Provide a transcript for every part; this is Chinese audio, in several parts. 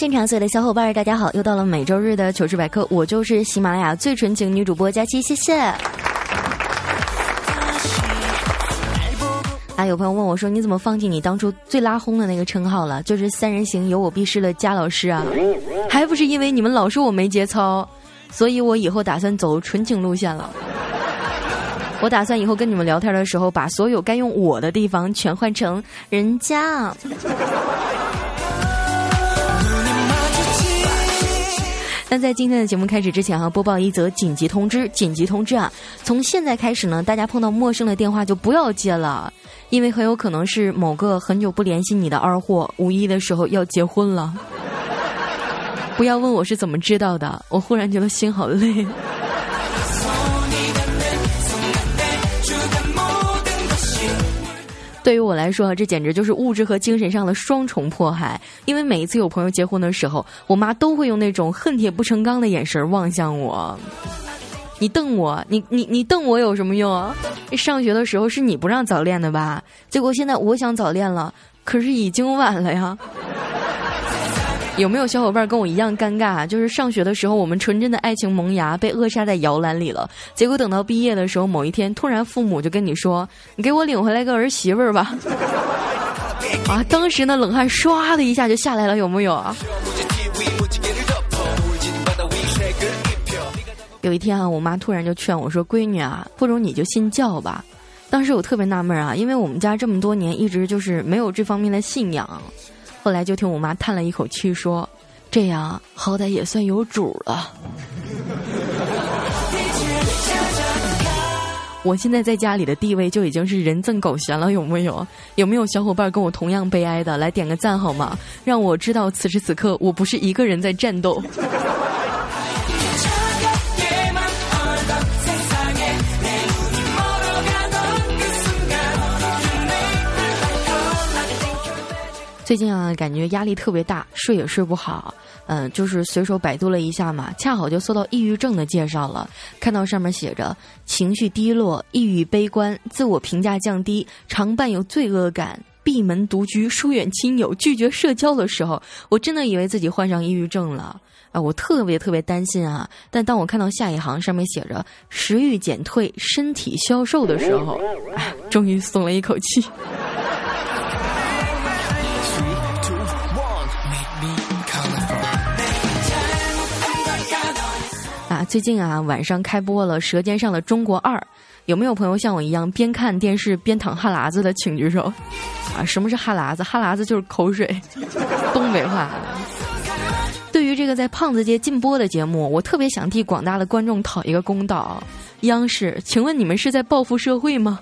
现场所有的小伙伴，大家好！又到了每周日的糗事百科，我就是喜马拉雅最纯情女主播佳期，谢谢。啊，有朋友问我说：“你怎么放弃你当初最拉轰的那个称号了？就是三人行有我必失的佳老师啊？还不是因为你们老说我没节操，所以我以后打算走纯情路线了。我打算以后跟你们聊天的时候，把所有该用我的地方全换成人家。”但在今天的节目开始之前哈，播报一则紧急通知。紧急通知啊，从现在开始呢，大家碰到陌生的电话就不要接了，因为很有可能是某个很久不联系你的二货，五一的时候要结婚了。不要问我是怎么知道的，我忽然觉得心好累。对于我来说，这简直就是物质和精神上的双重迫害。因为每一次有朋友结婚的时候，我妈都会用那种恨铁不成钢的眼神望向我。你瞪我，你你你瞪我有什么用？上学的时候是你不让早恋的吧？结果现在我想早恋了，可是已经晚了呀。有没有小伙伴跟我一样尴尬？就是上学的时候，我们纯真的爱情萌芽被扼杀在摇篮里了。结果等到毕业的时候，某一天突然父母就跟你说：“你给我领回来个儿媳妇儿吧。” 啊，当时那冷汗唰的一下就下来了，有没有啊？有一天啊，我妈突然就劝我说：“闺女啊，不如你就信教吧。”当时我特别纳闷啊，因为我们家这么多年一直就是没有这方面的信仰。后来就听我妈叹了一口气说：“这样好歹也算有主了。”我现在在家里的地位就已经是人赠狗嫌了，有没有？有没有小伙伴跟我同样悲哀的？来点个赞好吗？让我知道此时此刻我不是一个人在战斗。最近啊，感觉压力特别大，睡也睡不好。嗯，就是随手百度了一下嘛，恰好就搜到抑郁症的介绍了。看到上面写着情绪低落、抑郁悲观、自我评价降低、常伴有罪恶感、闭门独居、疏远亲友、拒绝社交的时候，我真的以为自己患上抑郁症了啊！我特别特别担心啊！但当我看到下一行上面写着食欲减退、身体消瘦的时候，哎，终于松了一口气。啊最近啊，晚上开播了《舌尖上的中国二》，有没有朋友像我一样边看电视边淌哈喇子的，请举手。啊，什么是哈喇子？哈喇子就是口水，东北话。对于这个在胖子街禁播的节目，我特别想替广大的观众讨一个公道。央视，请问你们是在报复社会吗？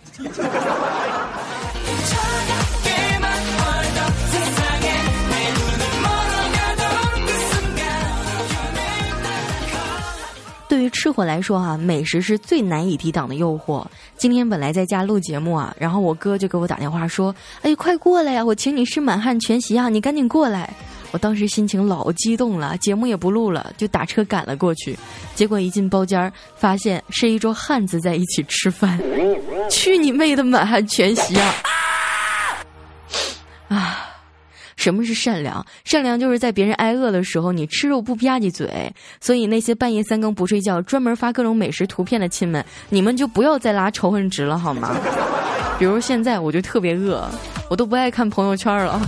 对于吃货来说哈，美食是最难以抵挡的诱惑。今天本来在家录节目啊，然后我哥就给我打电话说：“哎，快过来呀，我请你吃满汉全席啊，你赶紧过来。”我当时心情老激动了，节目也不录了，就打车赶了过去。结果一进包间儿，发现是一桌汉子在一起吃饭。去你妹的满汉全席啊！啊！什么是善良？善良就是在别人挨饿的时候，你吃肉不吧唧嘴。所以那些半夜三更不睡觉，专门发各种美食图片的亲们，你们就不要再拉仇恨值了好吗？比如现在我就特别饿，我都不爱看朋友圈了。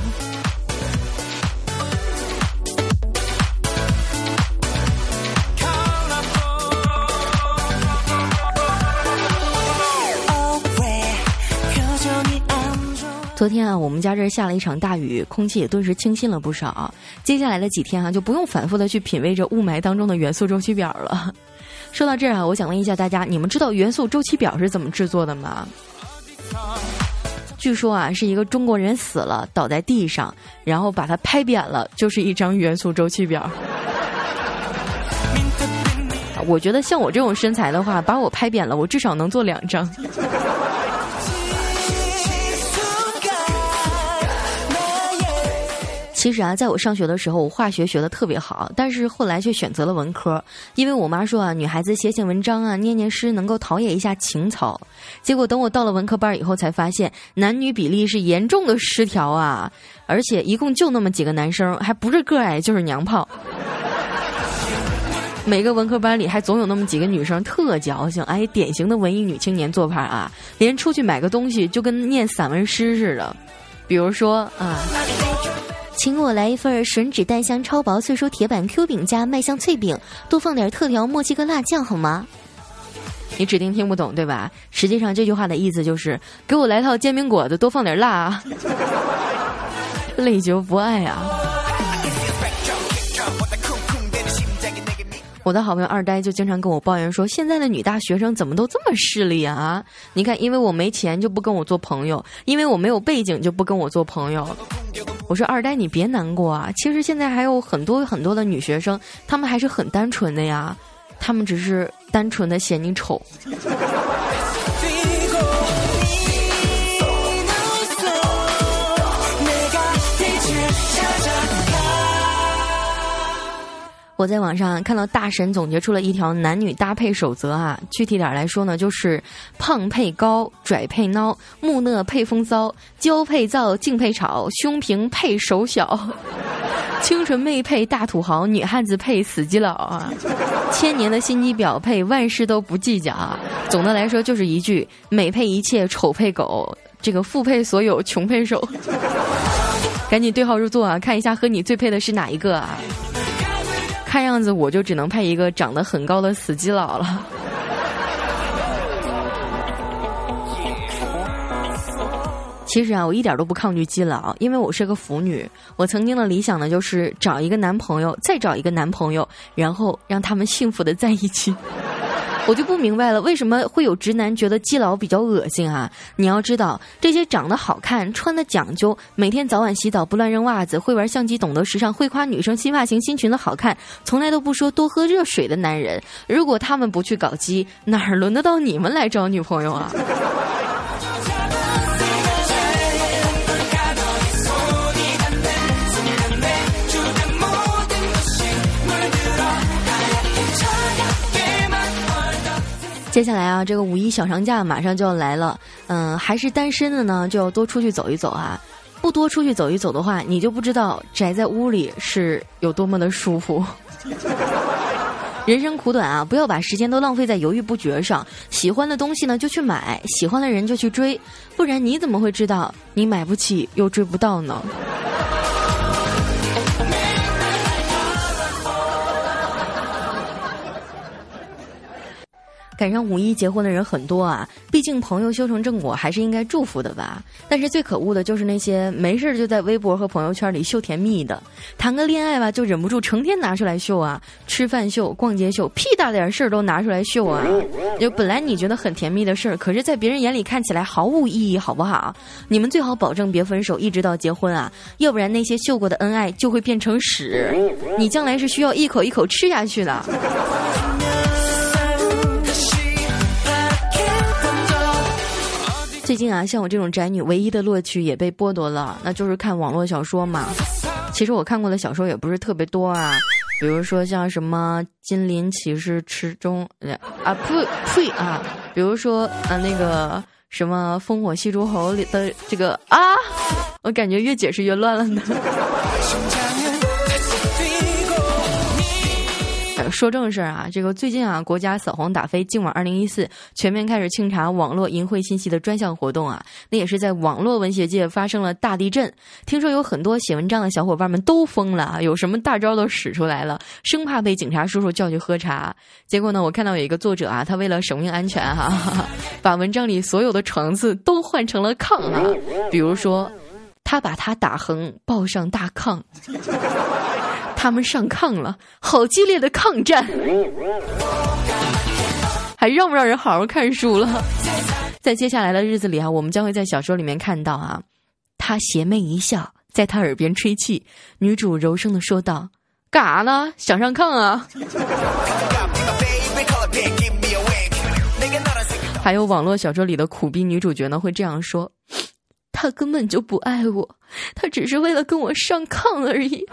昨天啊，我们家这儿下了一场大雨，空气也顿时清新了不少。接下来的几天啊，就不用反复的去品味着雾霾当中的元素周期表了。说到这儿啊，我想问一下大家，你们知道元素周期表是怎么制作的吗？据说啊，是一个中国人死了，倒在地上，然后把它拍扁了，就是一张元素周期表。我觉得像我这种身材的话，把我拍扁了，我至少能做两张。其实啊，在我上学的时候，我化学学的特别好，但是后来却选择了文科，因为我妈说啊，女孩子写写文章啊，念念诗能够陶冶一下情操。结果等我到了文科班以后，才发现男女比例是严重的失调啊，而且一共就那么几个男生，还不是个矮就是娘炮。每个文科班里还总有那么几个女生特矫情，哎，典型的文艺女青年做派啊，连出去买个东西就跟念散文诗似的，比如说啊。请我来一份吮指蛋香超薄脆酥铁板 Q 饼加麦香脆饼，多放点特调墨西哥辣酱好吗？你指定听不懂对吧？实际上这句话的意思就是给我来套煎饼果子，多放点辣啊！累就不爱啊！我的好朋友二呆就经常跟我抱怨说，现在的女大学生怎么都这么势利啊？你看，因为我没钱就不跟我做朋友，因为我没有背景就不跟我做朋友。我说二呆，你别难过啊！其实现在还有很多很多的女学生，她们还是很单纯的呀，她们只是单纯的嫌你丑。我在网上看到大神总结出了一条男女搭配守则啊，具体点来说呢，就是胖配高，拽配孬，木讷配风骚，娇配燥，静配吵，胸平配手小，清纯妹配大土豪，女汉子配死基佬啊，千年的心机婊配万事都不计较啊。总的来说就是一句：美配一切，丑配狗，这个富配所有，穷配手。赶紧对号入座啊，看一下和你最配的是哪一个啊？看样子我就只能配一个长得很高的死基佬了。其实啊，我一点都不抗拒基佬，因为我是个腐女。我曾经的理想呢，就是找一个男朋友，再找一个男朋友，然后让他们幸福的在一起。我就不明白了，为什么会有直男觉得基佬比较恶心啊？你要知道，这些长得好看、穿的讲究、每天早晚洗澡不乱扔袜子、会玩相机、懂得时尚、会夸女生新发型、新裙子好看、从来都不说多喝热水的男人，如果他们不去搞基，哪儿轮得到你们来找女朋友啊？接下来啊，这个五一小长假马上就要来了，嗯，还是单身的呢，就要多出去走一走啊。不多出去走一走的话，你就不知道宅在屋里是有多么的舒服。人生苦短啊，不要把时间都浪费在犹豫不决上。喜欢的东西呢，就去买；喜欢的人就去追，不然你怎么会知道你买不起又追不到呢？赶上五一结婚的人很多啊，毕竟朋友修成正果，还是应该祝福的吧。但是最可恶的就是那些没事就在微博和朋友圈里秀甜蜜的，谈个恋爱吧就忍不住成天拿出来秀啊，吃饭秀、逛街秀，屁大点事儿都拿出来秀啊。就本来你觉得很甜蜜的事儿，可是在别人眼里看起来毫无意义，好不好？你们最好保证别分手，一直到结婚啊，要不然那些秀过的恩爱就会变成屎，你将来是需要一口一口吃下去的。最近啊，像我这种宅女，唯一的乐趣也被剥夺了，那就是看网络小说嘛。其实我看过的小说也不是特别多啊，比如说像什么《金鳞骑士池中》啊，呸呸啊，比如说啊那个什么《烽火戏诸侯》里的这个啊，我感觉越解释越乱了呢。说正事儿啊，这个最近啊，国家扫黄打非，净网二零一四全面开始清查网络淫秽信息的专项活动啊，那也是在网络文学界发生了大地震。听说有很多写文章的小伙伴们都疯了啊，有什么大招都使出来了，生怕被警察叔叔叫去喝茶。结果呢，我看到有一个作者啊，他为了生命安全哈，把文章里所有的床字都换成了炕啊，比如说，他把他打横抱上大炕。他们上炕了，好激烈的抗战，还让不让人好好看书了？在接下来的日子里啊，我们将会在小说里面看到啊，他邪魅一笑，在他耳边吹气，女主柔声的说道：“干啥呢？想上炕啊？”还有网络小说里的苦逼女主角呢，会这样说：“他根本就不爱我，他只是为了跟我上炕而已。”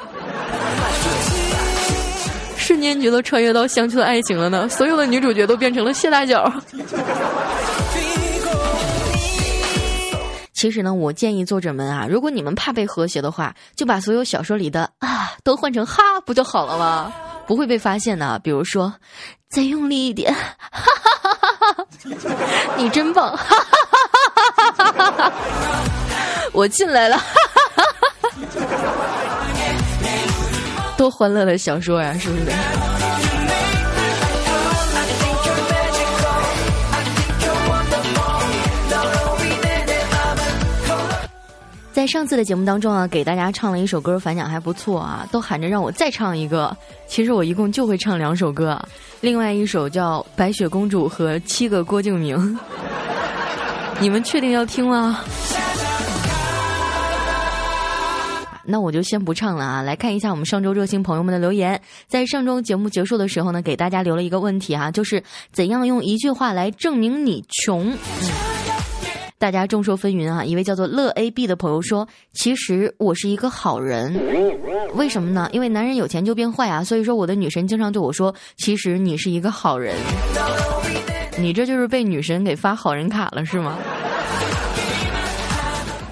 瞬间觉得穿越到乡村爱情了呢，所有的女主角都变成了谢大脚。其实呢，我建议作者们啊，如果你们怕被和谐的话，就把所有小说里的啊都换成哈，不就好了吗？不会被发现的。比如说，再用力一点，哈哈哈哈！你真棒，哈哈哈哈哈！我进来了，哈哈哈哈！多欢乐的小说呀，是不是？在上次的节目当中啊，给大家唱了一首歌，反响还不错啊，都喊着让我再唱一个。其实我一共就会唱两首歌，另外一首叫《白雪公主和七个郭敬明》，你们确定要听吗？那我就先不唱了啊！来看一下我们上周热心朋友们的留言。在上周节目结束的时候呢，给大家留了一个问题啊，就是怎样用一句话来证明你穷？嗯，大家众说纷纭啊。一位叫做乐 A B 的朋友说：“其实我是一个好人，为什么呢？因为男人有钱就变坏啊。所以说我的女神经常对我说，其实你是一个好人。你这就是被女神给发好人卡了是吗？”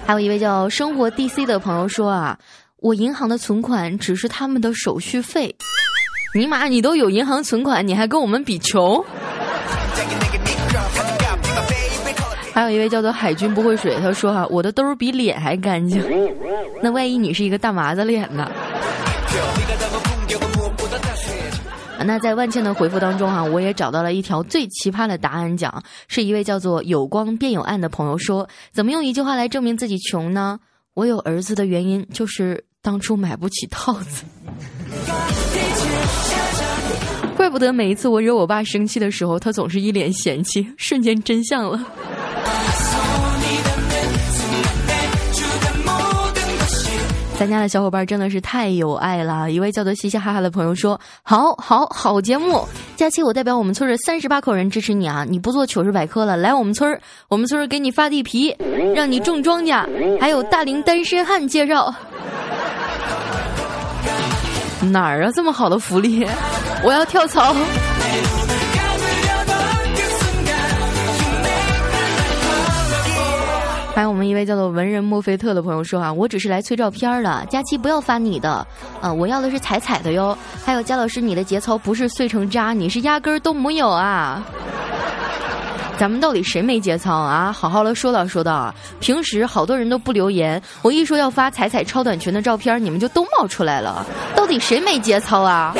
还有一位叫生活 DC 的朋友说啊，我银行的存款只是他们的手续费。尼玛，你都有银行存款，你还跟我们比穷？还有一位叫做海军不会水，他说哈，我的兜比脸还干净。那万一你是一个大麻子脸呢？那在万茜的回复当中哈，我也找到了一条最奇葩的答案，讲是一位叫做有光便有暗的朋友说，怎么用一句话来证明自己穷呢？我有儿子的原因就是当初买不起套子，怪不得每一次我惹我爸生气的时候，他总是一脸嫌弃，瞬间真相了。咱家的小伙伴真的是太有爱了。一位叫做嘻嘻哈哈的朋友说：“好好好节目，佳期我代表我们村的三十八口人支持你啊！你不做糗事百科了，来我们村儿，我们村儿给你发地皮，让你种庄稼，还有大龄单身汉介绍。哪儿啊？这么好的福利，我要跳槽。”还有我们一位叫做文人墨菲特的朋友说啊，我只是来催照片的，佳期不要发你的，啊，我要的是彩彩的哟。还有佳老师，你的节操不是碎成渣，你是压根儿都没有啊。咱们到底谁没节操啊？好好的说道说道啊。平时好多人都不留言，我一说要发彩彩超短裙的照片，你们就都冒出来了。到底谁没节操啊？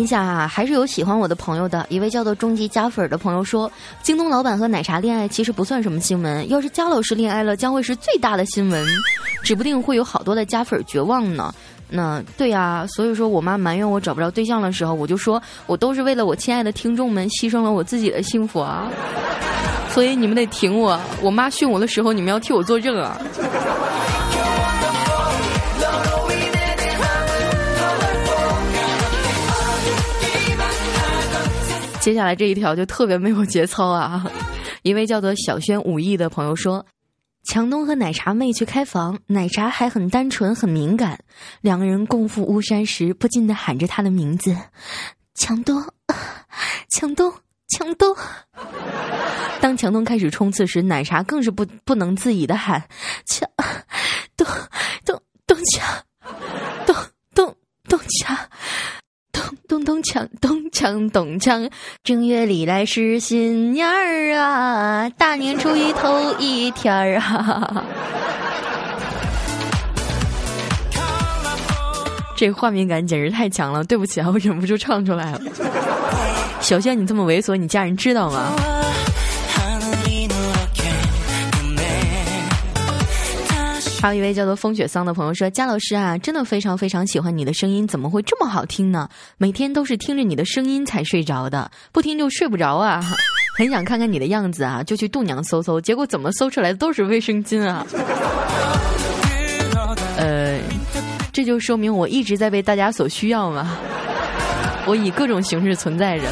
一下啊，还是有喜欢我的朋友的。一位叫做终极加粉的朋友说：“京东老板和奶茶恋爱其实不算什么新闻，要是加老师恋爱了，将会是最大的新闻，指不定会有好多的加粉绝望呢。”那对呀，所以说我妈埋怨我找不着对象的时候，我就说我都是为了我亲爱的听众们牺牲了我自己的幸福啊。所以你们得挺我，我妈训我的时候，你们要替我作证啊。接下来这一条就特别没有节操啊！一位叫做小轩武艺的朋友说：“强东和奶茶妹去开房，奶茶还很单纯很敏感，两个人共赴巫山时，不禁的喊着他的名字：强东，强东，强东。当强东开始冲刺时，奶茶更是不不能自已的喊：强东，东东强，东东东强。”咚咚锵，咚锵咚锵，正月里来是新年儿啊，大年初一头一天儿啊。这画面感简直太强了，对不起啊，我忍不住唱出来了。小轩，你这么猥琐，你家人知道吗？还有一位叫做风雪桑的朋友说：“佳老师啊，真的非常非常喜欢你的声音，怎么会这么好听呢？每天都是听着你的声音才睡着的，不听就睡不着啊！很想看看你的样子啊，就去度娘搜搜，结果怎么搜出来的都是卫生巾啊！呃，这就说明我一直在被大家所需要嘛，我以各种形式存在着。”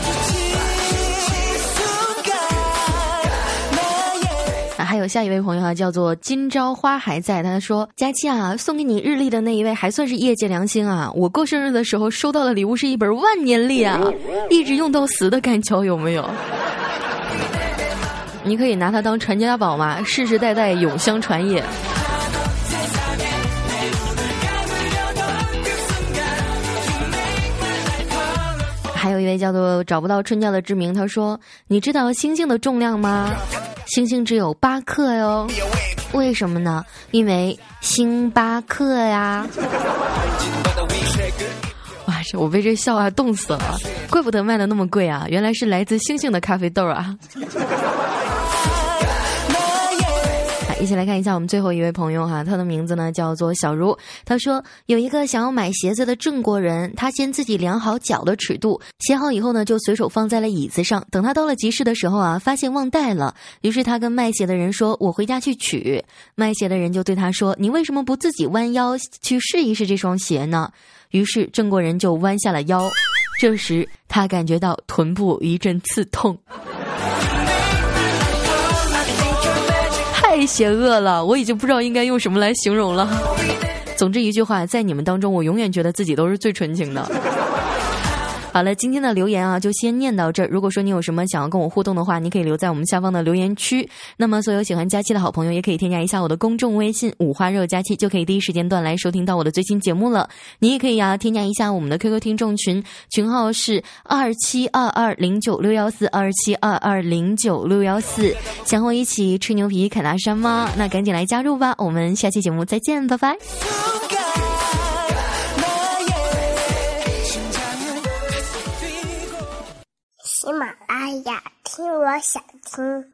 还有下一位朋友啊，叫做今朝花还在。他说：“佳期啊，送给你日历的那一位还算是业界良心啊！我过生日的时候收到的礼物是一本万年历啊，一直用到死的感觉有没有？你可以拿它当传家宝嘛，世世代代永相传也。”还有一位叫做找不到春娇的志明，他说：“你知道星星的重量吗？”星星只有八克哟，为什么呢？因为星巴克呀！哇，这我被这笑话冻死了，怪不得卖的那么贵啊，原来是来自星星的咖啡豆啊！一起来看一下我们最后一位朋友哈，他的名字呢叫做小茹。他说有一个想要买鞋子的郑国人，他先自己量好脚的尺度，鞋好以后呢就随手放在了椅子上。等他到了集市的时候啊，发现忘带了，于是他跟卖鞋的人说：“我回家去取。”卖鞋的人就对他说：“你为什么不自己弯腰去试一试这双鞋呢？”于是郑国人就弯下了腰，这时他感觉到臀部一阵刺痛。邪恶了，我已经不知道应该用什么来形容了。总之一句话，在你们当中，我永远觉得自己都是最纯情的。好了，今天的留言啊，就先念到这儿。如果说你有什么想要跟我互动的话，你可以留在我们下方的留言区。那么，所有喜欢佳期的好朋友，也可以添加一下我的公众微信“五花肉佳期”，就可以第一时间段来收听到我的最新节目了。你也可以啊，添加一下我们的 QQ 听众群，群号是二七二二零九六幺四二七二二零九六幺四。想和我一起吹牛皮、侃大山吗？那赶紧来加入吧！我们下期节目再见，拜拜。喜马拉雅，听我想听。